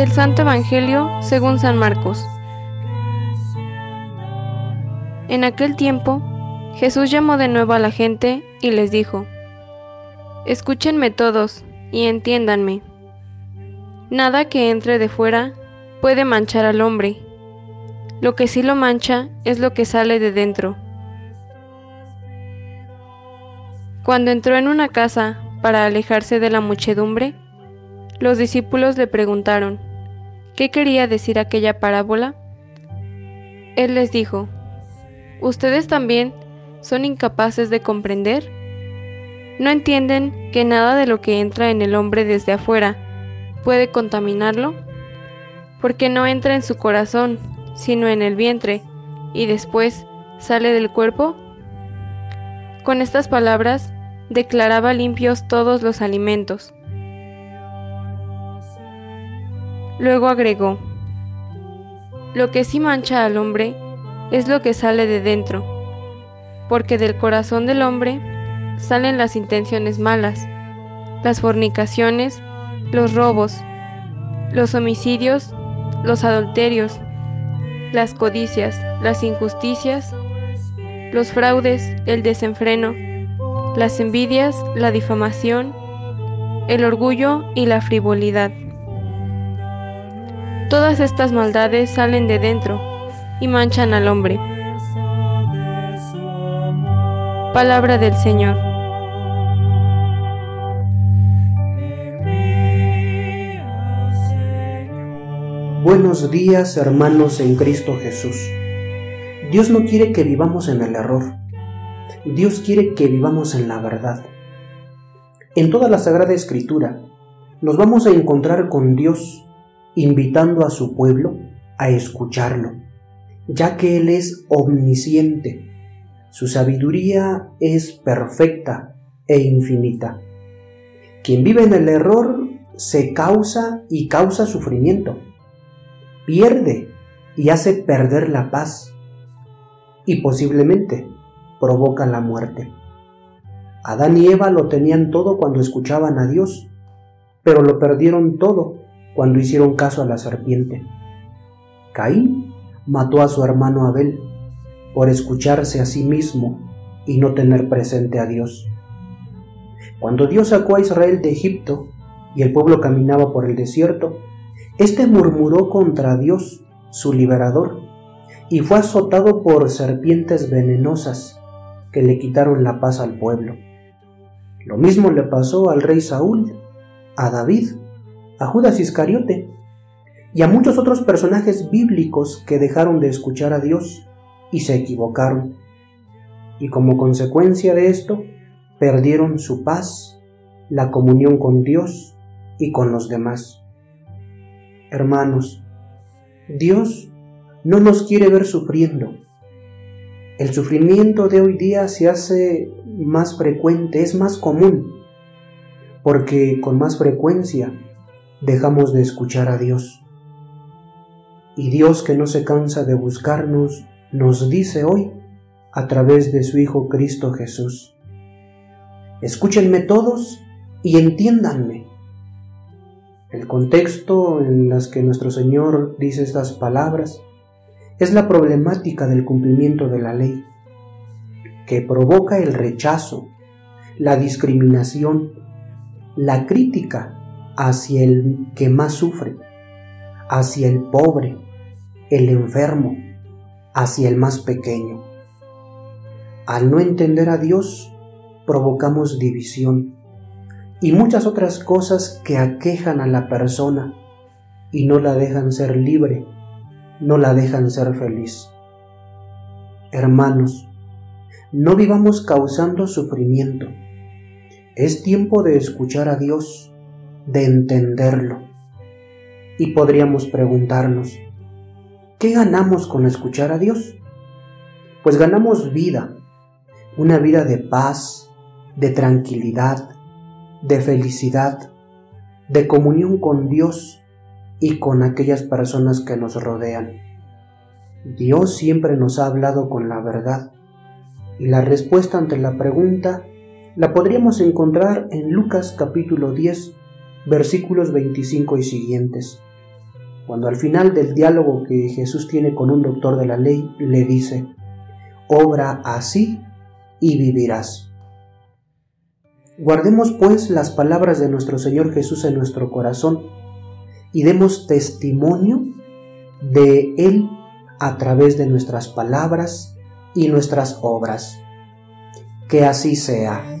Del Santo Evangelio según San Marcos. En aquel tiempo, Jesús llamó de nuevo a la gente y les dijo, Escúchenme todos y entiéndanme. Nada que entre de fuera puede manchar al hombre. Lo que sí lo mancha es lo que sale de dentro. Cuando entró en una casa para alejarse de la muchedumbre, los discípulos le preguntaron, ¿qué quería decir aquella parábola? Él les dijo, ¿ustedes también son incapaces de comprender? ¿No entienden que nada de lo que entra en el hombre desde afuera puede contaminarlo? Porque no entra en su corazón, sino en el vientre, y después sale del cuerpo? Con estas palabras declaraba limpios todos los alimentos. Luego agregó, Lo que sí mancha al hombre es lo que sale de dentro, porque del corazón del hombre salen las intenciones malas, las fornicaciones, los robos, los homicidios, los adulterios, las codicias, las injusticias, los fraudes, el desenfreno, las envidias, la difamación, el orgullo y la frivolidad. Todas estas maldades salen de dentro y manchan al hombre. Palabra del Señor. Buenos días hermanos en Cristo Jesús. Dios no quiere que vivamos en el error. Dios quiere que vivamos en la verdad. En toda la Sagrada Escritura nos vamos a encontrar con Dios invitando a su pueblo a escucharlo, ya que Él es omnisciente. Su sabiduría es perfecta e infinita. Quien vive en el error se causa y causa sufrimiento pierde y hace perder la paz y posiblemente provoca la muerte. Adán y Eva lo tenían todo cuando escuchaban a Dios, pero lo perdieron todo cuando hicieron caso a la serpiente. Caín mató a su hermano Abel por escucharse a sí mismo y no tener presente a Dios. Cuando Dios sacó a Israel de Egipto y el pueblo caminaba por el desierto, este murmuró contra Dios, su liberador, y fue azotado por serpientes venenosas que le quitaron la paz al pueblo. Lo mismo le pasó al rey Saúl, a David, a Judas Iscariote y a muchos otros personajes bíblicos que dejaron de escuchar a Dios y se equivocaron. Y como consecuencia de esto, perdieron su paz, la comunión con Dios y con los demás. Hermanos, Dios no nos quiere ver sufriendo. El sufrimiento de hoy día se hace más frecuente, es más común, porque con más frecuencia dejamos de escuchar a Dios. Y Dios que no se cansa de buscarnos, nos dice hoy, a través de su Hijo Cristo Jesús, escúchenme todos y entiéndanme. El contexto en las que nuestro Señor dice estas palabras es la problemática del cumplimiento de la ley, que provoca el rechazo, la discriminación, la crítica hacia el que más sufre, hacia el pobre, el enfermo, hacia el más pequeño. Al no entender a Dios, provocamos división, y muchas otras cosas que aquejan a la persona y no la dejan ser libre, no la dejan ser feliz. Hermanos, no vivamos causando sufrimiento. Es tiempo de escuchar a Dios, de entenderlo. Y podríamos preguntarnos, ¿qué ganamos con escuchar a Dios? Pues ganamos vida, una vida de paz, de tranquilidad, de felicidad, de comunión con Dios y con aquellas personas que nos rodean. Dios siempre nos ha hablado con la verdad y la respuesta ante la pregunta la podríamos encontrar en Lucas capítulo 10 versículos 25 y siguientes. cuando al final del diálogo que Jesús tiene con un doctor de la ley le dice, obra así y vivirás. Guardemos pues las palabras de nuestro Señor Jesús en nuestro corazón y demos testimonio de Él a través de nuestras palabras y nuestras obras. Que así sea.